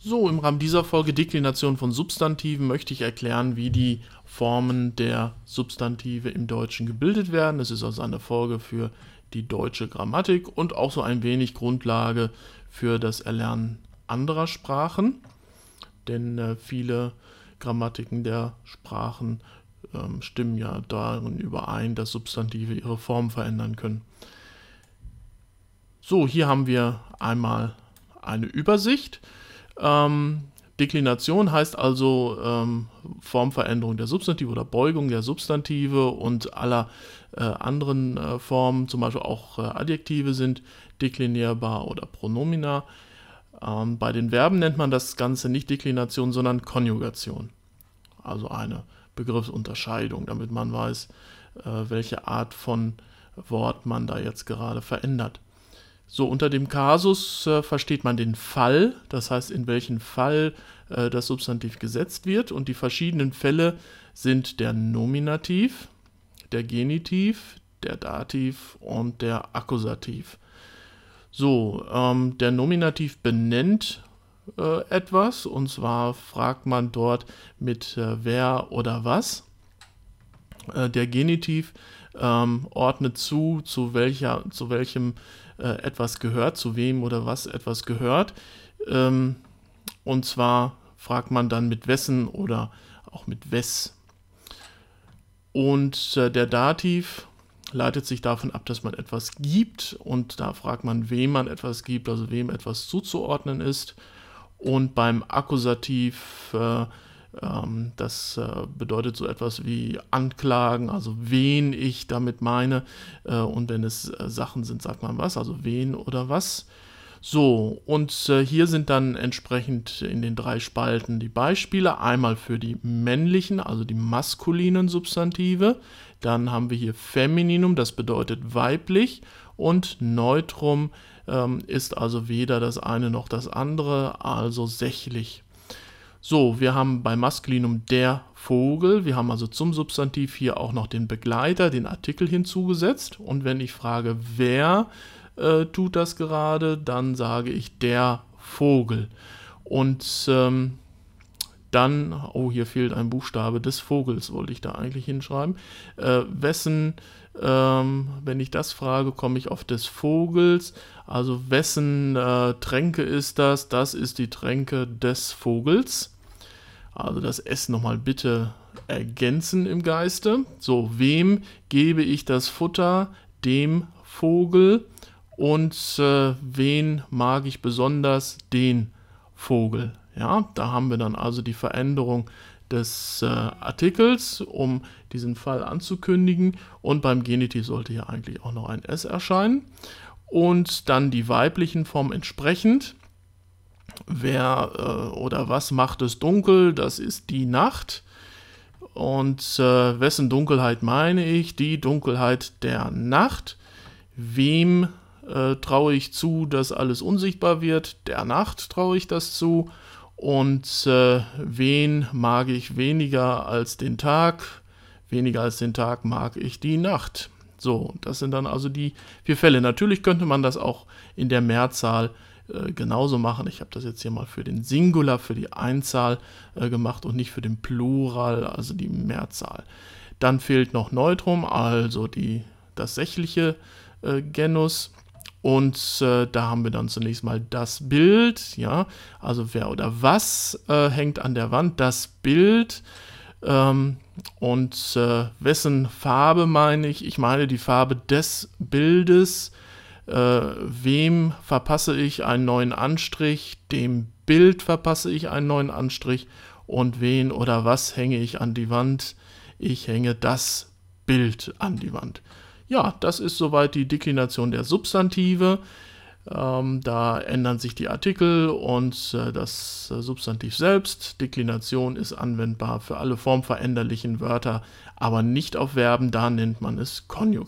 So, im Rahmen dieser Folge Deklination von Substantiven möchte ich erklären, wie die Formen der Substantive im Deutschen gebildet werden. Es ist also eine Folge für die deutsche Grammatik und auch so ein wenig Grundlage für das Erlernen anderer Sprachen, denn äh, viele Grammatiken der Sprachen ähm, stimmen ja darin überein, dass Substantive ihre Form verändern können. So, hier haben wir einmal eine Übersicht. Ähm, Deklination heißt also ähm, Formveränderung der Substantive oder Beugung der Substantive und aller äh, anderen äh, Formen, zum Beispiel auch äh, Adjektive sind deklinierbar oder Pronomina. Ähm, bei den Verben nennt man das Ganze nicht Deklination, sondern Konjugation. Also eine Begriffsunterscheidung, damit man weiß, äh, welche Art von Wort man da jetzt gerade verändert. So, unter dem Kasus äh, versteht man den Fall, das heißt, in welchen Fall äh, das Substantiv gesetzt wird. Und die verschiedenen Fälle sind der Nominativ, der Genitiv, der Dativ und der Akkusativ. So, ähm, der Nominativ benennt äh, etwas, und zwar fragt man dort mit äh, wer oder was. Äh, der Genitiv ähm, ordnet zu, zu, welcher, zu welchem äh, etwas gehört, zu wem oder was etwas gehört. Ähm, und zwar fragt man dann mit wessen oder auch mit wes. Und äh, der Dativ leitet sich davon ab, dass man etwas gibt und da fragt man, wem man etwas gibt, also wem etwas zuzuordnen ist. Und beim Akkusativ äh, das äh, bedeutet so etwas wie Anklagen, also wen ich damit meine. Äh, und wenn es äh, Sachen sind, sagt man was, also wen oder was. So, und hier sind dann entsprechend in den drei Spalten die Beispiele. Einmal für die männlichen, also die maskulinen Substantive. Dann haben wir hier Femininum, das bedeutet weiblich. Und Neutrum ähm, ist also weder das eine noch das andere, also sächlich. So, wir haben bei Maskulinum der Vogel. Wir haben also zum Substantiv hier auch noch den Begleiter, den Artikel hinzugesetzt. Und wenn ich frage, wer äh, tut das gerade, dann sage ich der Vogel. Und ähm, dann, oh, hier fehlt ein Buchstabe des Vogels, wollte ich da eigentlich hinschreiben. Äh, wessen, ähm, wenn ich das frage, komme ich auf des Vogels. Also wessen äh, Tränke ist das? Das ist die Tränke des Vogels. Also das S nochmal bitte ergänzen im Geiste. So, wem gebe ich das Futter? Dem Vogel. Und äh, wen mag ich besonders? Den Vogel. Ja, da haben wir dann also die Veränderung des äh, Artikels, um diesen Fall anzukündigen. Und beim Genitiv sollte hier eigentlich auch noch ein S erscheinen. Und dann die weiblichen Formen entsprechend. Wer äh, oder was macht es dunkel? Das ist die Nacht. Und äh, wessen Dunkelheit meine ich? Die Dunkelheit der Nacht. Wem äh, traue ich zu, dass alles unsichtbar wird? Der Nacht traue ich das zu. Und äh, wen mag ich weniger als den Tag? Weniger als den Tag mag ich die Nacht. So, das sind dann also die vier Fälle. Natürlich könnte man das auch in der Mehrzahl äh, genauso machen. Ich habe das jetzt hier mal für den Singular, für die Einzahl äh, gemacht und nicht für den Plural, also die Mehrzahl. Dann fehlt noch Neutrum, also die, das sächliche äh, Genus. Und äh, da haben wir dann zunächst mal das Bild, ja, also wer oder was äh, hängt an der Wand, das Bild. Ähm, und äh, wessen Farbe meine ich? Ich meine die Farbe des Bildes. Äh, wem verpasse ich einen neuen Anstrich? Dem Bild verpasse ich einen neuen Anstrich. Und wen oder was hänge ich an die Wand? Ich hänge das Bild an die Wand. Ja, das ist soweit die Deklination der Substantive. Ähm, da ändern sich die Artikel und äh, das äh, Substantiv selbst. Deklination ist anwendbar für alle formveränderlichen Wörter, aber nicht auf Verben. Da nennt man es Konjugation.